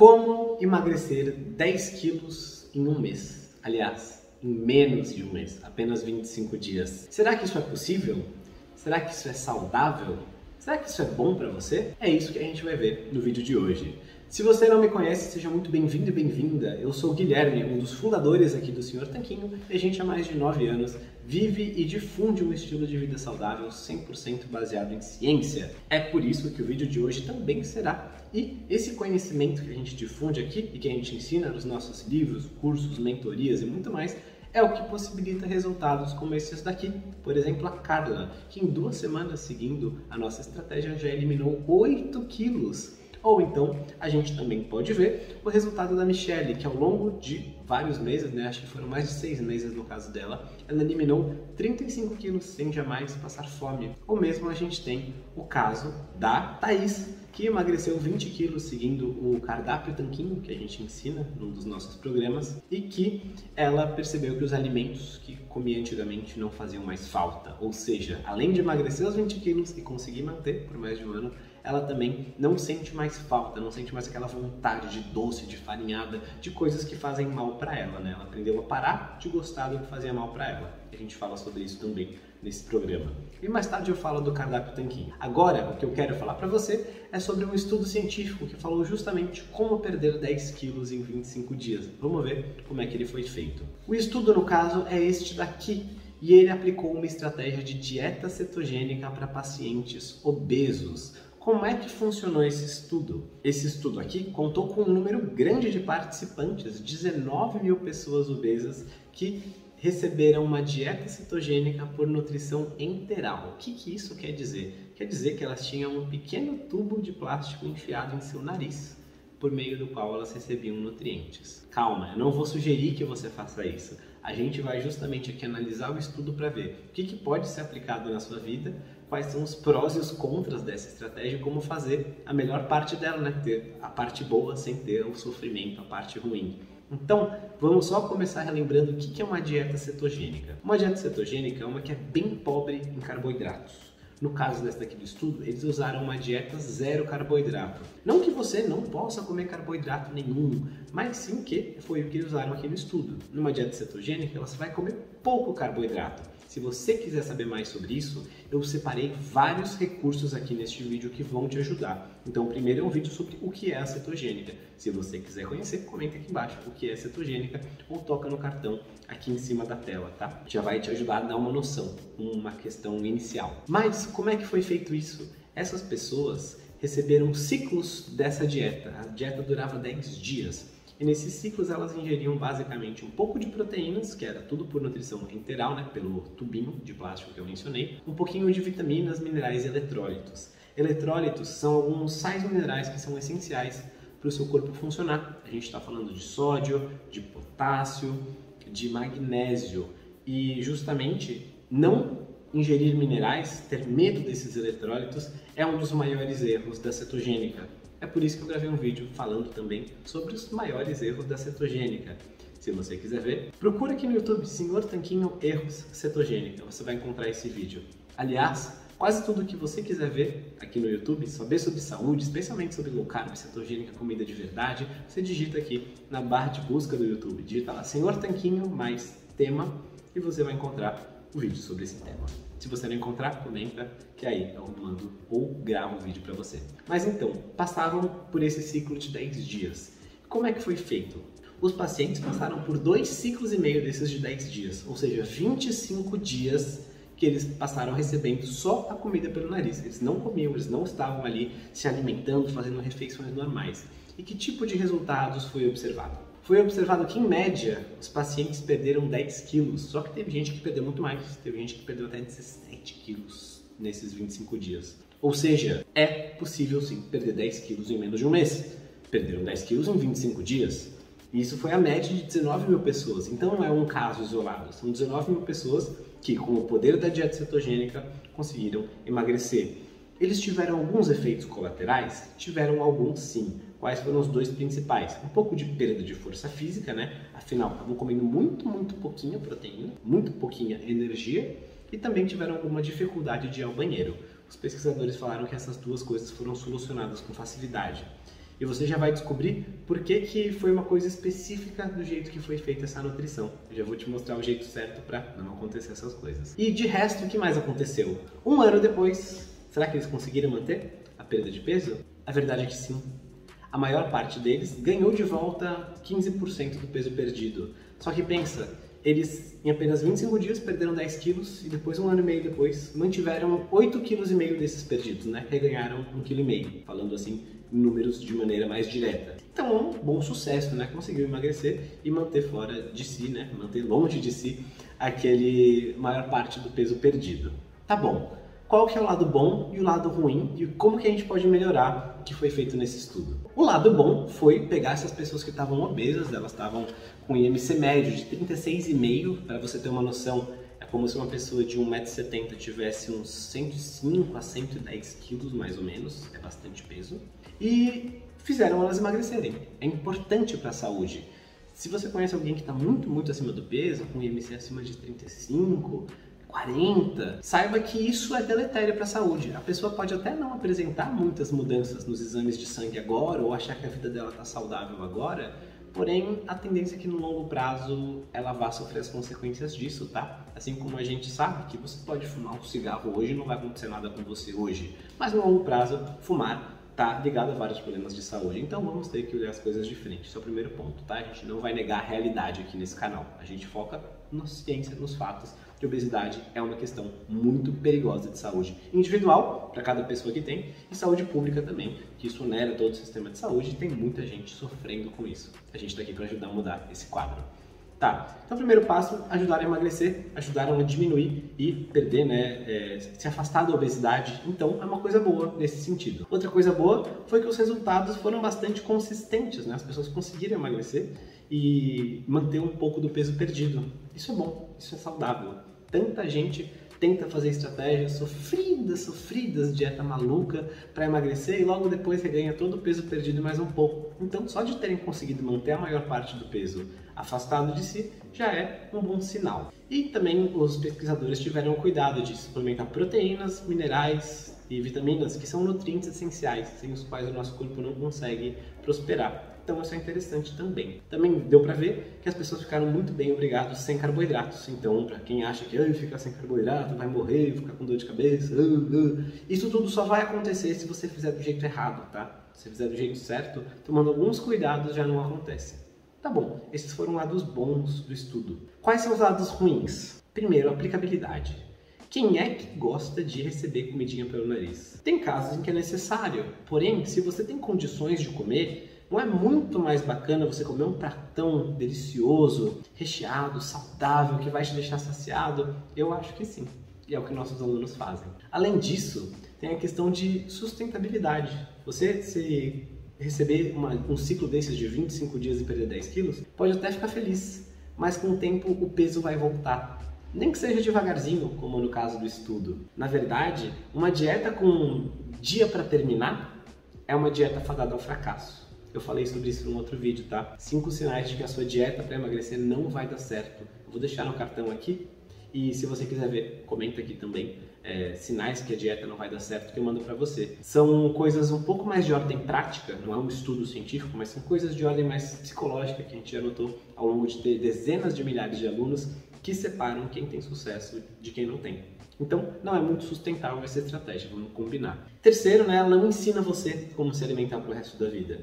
Como emagrecer 10 quilos em um mês? Aliás, em menos de um mês, apenas 25 dias. Será que isso é possível? Será que isso é saudável? Será que isso é bom para você? É isso que a gente vai ver no vídeo de hoje. Se você não me conhece, seja muito bem-vindo e bem-vinda. Eu sou o Guilherme, um dos fundadores aqui do Senhor Tanquinho, e a gente há mais de 9 anos vive e difunde um estilo de vida saudável 100% baseado em ciência. É por isso que o vídeo de hoje também será. E esse conhecimento que a gente difunde aqui e que a gente ensina nos nossos livros, cursos, mentorias e muito mais é o que possibilita resultados como esses daqui. Por exemplo, a Carla, que em duas semanas seguindo a nossa estratégia já eliminou 8 quilos ou então a gente também pode ver o resultado da Michelle, que ao longo de vários meses, né, acho que foram mais de seis meses no caso dela, ela eliminou 35 quilos sem jamais passar fome. Ou mesmo a gente tem o caso da Thaís, que emagreceu 20 quilos seguindo o cardápio tanquinho que a gente ensina num dos nossos programas e que ela percebeu que os alimentos que comia antigamente não faziam mais falta. Ou seja, além de emagrecer os 20 quilos e conseguir manter por mais de um ano, ela também não sente mais falta, não sente mais aquela vontade de doce, de farinhada, de coisas que fazem mal para ela, né? Ela aprendeu a parar de gostar do que fazia mal para ela. A gente fala sobre isso também nesse programa. E mais tarde eu falo do cardápio tanquinho. Agora, o que eu quero falar para você é sobre um estudo científico que falou justamente como perder 10 quilos em 25 dias. Vamos ver como é que ele foi feito. O estudo, no caso, é este daqui, e ele aplicou uma estratégia de dieta cetogênica para pacientes obesos. Como é que funcionou esse estudo? Esse estudo aqui contou com um número grande de participantes, 19 mil pessoas obesas que receberam uma dieta cetogênica por nutrição enteral. O que, que isso quer dizer? Quer dizer que elas tinham um pequeno tubo de plástico enfiado em seu nariz, por meio do qual elas recebiam nutrientes. Calma, eu não vou sugerir que você faça isso. A gente vai justamente aqui analisar o estudo para ver o que, que pode ser aplicado na sua vida quais são os prós e os contras dessa estratégia e como fazer a melhor parte dela, né? Ter a parte boa sem ter o sofrimento, a parte ruim. Então, vamos só começar relembrando o que é uma dieta cetogênica. Uma dieta cetogênica é uma que é bem pobre em carboidratos. No caso dessa daqui do estudo, eles usaram uma dieta zero carboidrato. Não que você não possa comer carboidrato nenhum, mas sim que foi o que eles usaram aqui no estudo. Numa dieta cetogênica, você vai comer pouco carboidrato. Se você quiser saber mais sobre isso, eu separei vários recursos aqui neste vídeo que vão te ajudar. Então, primeiro é um vídeo sobre o que é a cetogênica. Se você quiser conhecer, comenta aqui embaixo o que é cetogênica ou toca no cartão aqui em cima da tela, tá? Já vai te ajudar a dar uma noção, uma questão inicial. Mas como é que foi feito isso? Essas pessoas receberam ciclos dessa dieta. A dieta durava 10 dias. E nesses ciclos elas ingeriam basicamente um pouco de proteínas, que era tudo por nutrição enteral, né, pelo tubinho de plástico que eu mencionei, um pouquinho de vitaminas, minerais e eletrólitos. Eletrólitos são alguns sais minerais que são essenciais para o seu corpo funcionar. A gente está falando de sódio, de potássio, de magnésio. E justamente não ingerir minerais, ter medo desses eletrólitos, é um dos maiores erros da cetogênica. É por isso que eu gravei um vídeo falando também sobre os maiores erros da cetogênica. Se você quiser ver, procura aqui no YouTube Senhor Tanquinho Erros Cetogênica. Você vai encontrar esse vídeo. Aliás, quase tudo que você quiser ver aqui no YouTube, saber sobre saúde, especialmente sobre low carb, cetogênica, comida de verdade, você digita aqui na barra de busca do YouTube. Digita lá Senhor Tanquinho mais tema e você vai encontrar o vídeo sobre esse tema. Se você não encontrar, comenta que aí eu mando ou gravo um vídeo para você. Mas então, passavam por esse ciclo de 10 dias. Como é que foi feito? Os pacientes passaram por dois ciclos e meio desses de 10 dias, ou seja, 25 dias que eles passaram recebendo só a comida pelo nariz. Eles não comiam, eles não estavam ali se alimentando, fazendo refeições normais. E que tipo de resultados foi observado? Foi observado que, em média, os pacientes perderam 10 quilos, só que teve gente que perdeu muito mais, teve gente que perdeu até 17 quilos nesses 25 dias. Ou seja, é possível sim perder 10 quilos em menos de um mês. Perderam 10 quilos em 25 dias. Isso foi a média de 19 mil pessoas. Então não é um caso isolado, são 19 mil pessoas que, com o poder da dieta cetogênica, conseguiram emagrecer. Eles tiveram alguns efeitos colaterais? Tiveram alguns sim. Quais foram os dois principais? Um pouco de perda de força física, né? Afinal, estavam comendo muito, muito pouquinha proteína, muito pouquinha energia e também tiveram alguma dificuldade de ir ao banheiro. Os pesquisadores falaram que essas duas coisas foram solucionadas com facilidade. E você já vai descobrir por que, que foi uma coisa específica do jeito que foi feita essa nutrição. Eu já vou te mostrar o jeito certo para não acontecer essas coisas. E de resto, o que mais aconteceu? Um ano depois, será que eles conseguiram manter a perda de peso? A verdade é que sim. A maior parte deles ganhou de volta 15% do peso perdido. Só que pensa, eles em apenas 25 dias perderam 10 quilos e depois, um ano e meio depois, mantiveram 8,5 kg desses perdidos, né? Reganharam 1,5 kg, falando assim números de maneira mais direta. Então, é um bom sucesso, né? Conseguiu emagrecer e manter fora de si, né? Manter longe de si aquele maior parte do peso perdido. Tá bom. Qual que é o lado bom e o lado ruim e como que a gente pode melhorar o que foi feito nesse estudo? O lado bom foi pegar essas pessoas que estavam obesas, elas estavam com IMC médio de 36,5, para você ter uma noção, é como se uma pessoa de 1,70m tivesse uns 105 a 110 quilos mais ou menos, é bastante peso, e fizeram elas emagrecerem. É importante para a saúde. Se você conhece alguém que está muito, muito acima do peso, com IMC acima de 35, 40, saiba que isso é deletério para a saúde. A pessoa pode até não apresentar muitas mudanças nos exames de sangue agora ou achar que a vida dela está saudável agora, Porém, a tendência é que no longo prazo ela vá sofrer as consequências disso, tá? Assim como a gente sabe que você pode fumar um cigarro hoje e não vai acontecer nada com você hoje, mas no longo prazo fumar tá ligado a vários problemas de saúde. Então vamos ter que olhar as coisas de frente. Esse é o primeiro ponto, tá? A gente não vai negar a realidade aqui nesse canal. A gente foca na ciência, nos fatos que obesidade é uma questão muito perigosa de saúde individual para cada pessoa que tem e saúde pública também, que isso onera todo o sistema de saúde e tem muita gente sofrendo com isso. A gente está aqui para ajudar a mudar esse quadro. Tá, então o primeiro passo, ajudar a emagrecer, ajudar a diminuir e perder, né, é, se afastar da obesidade. Então é uma coisa boa nesse sentido. Outra coisa boa foi que os resultados foram bastante consistentes, né? As pessoas conseguiram emagrecer e manter um pouco do peso perdido. Isso é bom, isso é saudável. Tanta gente tenta fazer estratégias sofridas, sofridas, dieta maluca para emagrecer e logo depois reganha todo o peso perdido mais um pouco. Então, só de terem conseguido manter a maior parte do peso afastado de si já é um bom sinal. E também os pesquisadores tiveram cuidado de suplementar proteínas, minerais e vitaminas, que são nutrientes essenciais, sem os quais o nosso corpo não consegue prosperar. Então isso é interessante também. Também deu para ver que as pessoas ficaram muito bem obrigados sem carboidratos. Então, para quem acha que ficar sem carboidrato vai morrer, ficar com dor de cabeça, isso tudo só vai acontecer se você fizer do jeito errado, tá? Se fizer do jeito certo, tomando alguns cuidados já não acontece. Tá bom, esses foram lados bons do estudo. Quais são os lados ruins? Primeiro, aplicabilidade. Quem é que gosta de receber comidinha pelo nariz? Tem casos em que é necessário, porém, se você tem condições de comer, não é muito mais bacana você comer um pratão delicioso, recheado, saudável, que vai te deixar saciado? Eu acho que sim. E é o que nossos alunos fazem. Além disso, tem a questão de sustentabilidade. Você se receber uma, um ciclo desses de 25 dias e perder 10 quilos, pode até ficar feliz, mas com o tempo o peso vai voltar. Nem que seja devagarzinho, como no caso do estudo. Na verdade, uma dieta com dia para terminar é uma dieta fadada ao fracasso. Eu falei sobre isso num outro vídeo, tá? Cinco sinais de que a sua dieta para emagrecer não vai dar certo. Eu vou deixar no cartão aqui e se você quiser ver, comenta aqui também é, sinais que a dieta não vai dar certo que eu mando para você. São coisas um pouco mais de ordem prática, não é um estudo científico, mas são coisas de ordem mais psicológica que a gente já notou ao longo de ter dezenas de milhares de alunos que separam quem tem sucesso de quem não tem. Então, não é muito sustentável essa estratégia, vamos combinar. Terceiro, né, ela não ensina você como se alimentar para o resto da vida.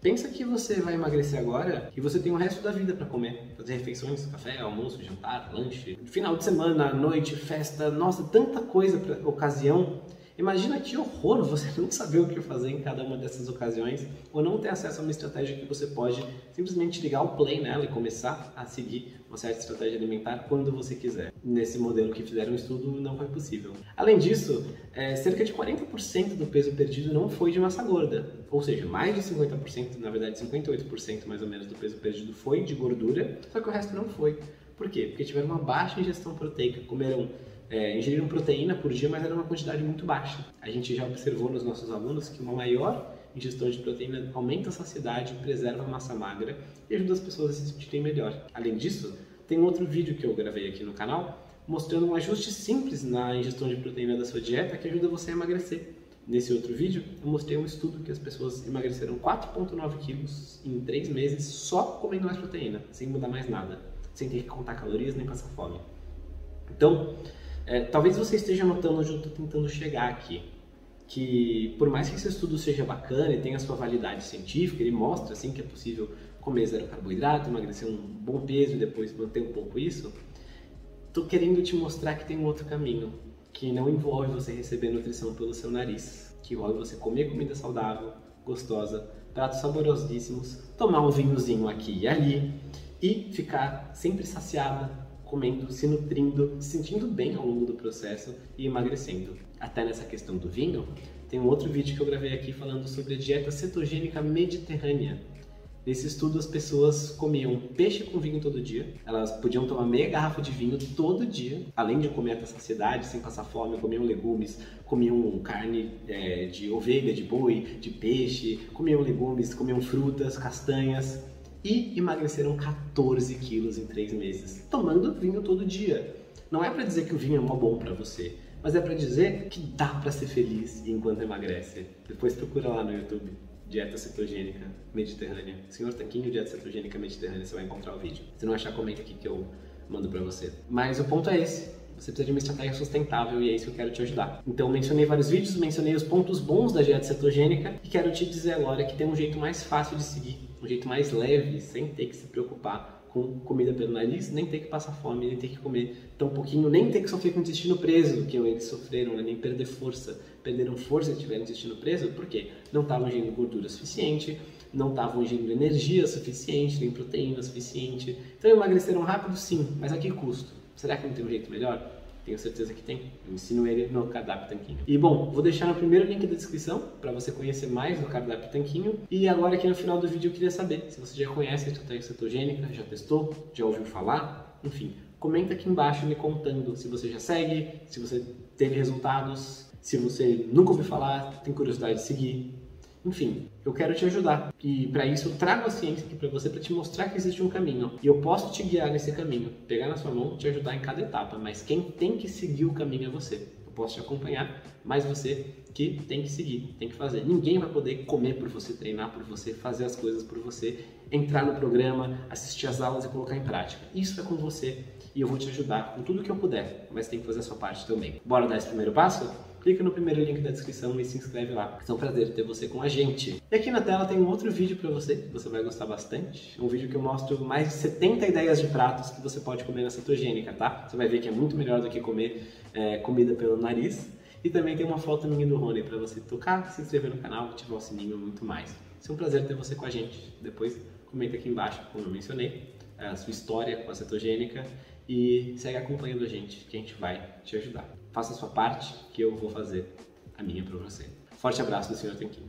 Pensa que você vai emagrecer agora e você tem o resto da vida para comer, fazer refeições, café, almoço, jantar, lanche, final de semana, noite, festa, nossa, tanta coisa para ocasião Imagina que horror você não saber o que fazer em cada uma dessas ocasiões ou não ter acesso a uma estratégia que você pode simplesmente ligar o play nela e começar a seguir uma certa estratégia alimentar quando você quiser. Nesse modelo que fizeram o estudo não foi possível. Além disso, é, cerca de 40% do peso perdido não foi de massa gorda, ou seja, mais de 50%, na verdade 58% mais ou menos do peso perdido foi de gordura, só que o resto não foi. Por quê? Porque tiveram uma baixa ingestão proteica, comeram é, proteína por dia, mas era uma quantidade muito baixa. A gente já observou nos nossos alunos que uma maior ingestão de proteína aumenta a saciedade, preserva a massa magra e ajuda as pessoas a se sentirem melhor. Além disso, tem outro vídeo que eu gravei aqui no canal mostrando um ajuste simples na ingestão de proteína da sua dieta que ajuda você a emagrecer. Nesse outro vídeo, eu mostrei um estudo que as pessoas emagreceram 4,9 quilos em 3 meses só comendo mais proteína, sem mudar mais nada, sem ter que contar calorias nem passar fome. Então, é, talvez você esteja notando onde eu estou tentando chegar aqui. Que por mais que esse estudo seja bacana e tenha sua validade científica, ele mostra assim que é possível comer zero carboidrato, emagrecer um bom peso e depois manter um pouco isso. Estou querendo te mostrar que tem um outro caminho, que não envolve você receber nutrição pelo seu nariz, que envolve você comer comida saudável, gostosa, pratos saborosíssimos, tomar um vinhozinho aqui e ali e ficar sempre saciada, comendo, se nutrindo, se sentindo bem ao longo do processo e emagrecendo. Até nessa questão do vinho, tem um outro vídeo que eu gravei aqui falando sobre a dieta cetogênica mediterrânea. Nesse estudo, as pessoas comiam peixe com vinho todo dia. Elas podiam tomar meia garrafa de vinho todo dia, além de comer até saciedade, sem passar fome. Comiam legumes, comiam carne é, de ovelha, de boi, de peixe, comiam legumes, comiam frutas, castanhas e emagreceram 14 quilos em 3 meses, tomando vinho todo dia. Não é para dizer que o vinho é mó bom para você, mas é para dizer que dá para ser feliz enquanto emagrece. Depois procura lá no YouTube, dieta cetogênica mediterrânea. Senhor Tanquinho, dieta cetogênica mediterrânea, você vai encontrar o vídeo. Se não achar, comenta aqui que eu mando para você. Mas o ponto é esse. Você precisa de uma estratégia sustentável e é isso que eu quero te ajudar. Então, mencionei vários vídeos, mencionei os pontos bons da dieta cetogênica e quero te dizer agora que tem um jeito mais fácil de seguir, um jeito mais leve, sem ter que se preocupar com comida pelo nariz, nem ter que passar fome, nem ter que comer tão pouquinho, nem ter que sofrer com o intestino preso, que eles sofreram, né? nem perder força. Perderam força se tiveram intestino preso, porque não estavam ingerindo gordura suficiente, não estavam ingerindo energia suficiente, nem proteína suficiente. Então emagreceram rápido, sim, mas a que custo? Será que não tem um jeito melhor? Tenho certeza que tem. Eu ensino ele no cardápio Tanquinho. E bom, vou deixar no primeiro link da descrição para você conhecer mais do cardápio Tanquinho. E agora aqui no final do vídeo eu queria saber se você já conhece a estratégia cetogênica, já testou, já ouviu falar, enfim. Comenta aqui embaixo me contando se você já segue, se você teve resultados, se você nunca ouviu falar, tem curiosidade de seguir. Enfim, eu quero te ajudar. E para isso eu trago a ciência aqui para você para te mostrar que existe um caminho. E eu posso te guiar nesse caminho, pegar na sua mão, te ajudar em cada etapa, mas quem tem que seguir o caminho é você. Eu posso te acompanhar, mas você que tem que seguir, tem que fazer. Ninguém vai poder comer por você, treinar por você, fazer as coisas por você, entrar no programa, assistir as aulas e colocar em prática. Isso é com você e eu vou te ajudar com tudo que eu puder, mas tem que fazer a sua parte também. Bora dar esse primeiro passo? Clica no primeiro link da descrição e se inscreve lá. É um prazer ter você com a gente. E aqui na tela tem um outro vídeo para você, que você vai gostar bastante. Um vídeo que eu mostro mais de 70 ideias de pratos que você pode comer na cetogênica, tá? Você vai ver que é muito melhor do que comer é, comida pelo nariz. E também tem uma foto minha do Rony para você tocar, se inscrever no canal, ativar o sininho e muito mais. É um prazer ter você com a gente. Depois comenta aqui embaixo, como eu mencionei, a sua história com a cetogênica e segue acompanhando a gente, que a gente vai te ajudar. Faça a sua parte, que eu vou fazer a minha para você. Forte abraço do Sr. Tanquinho.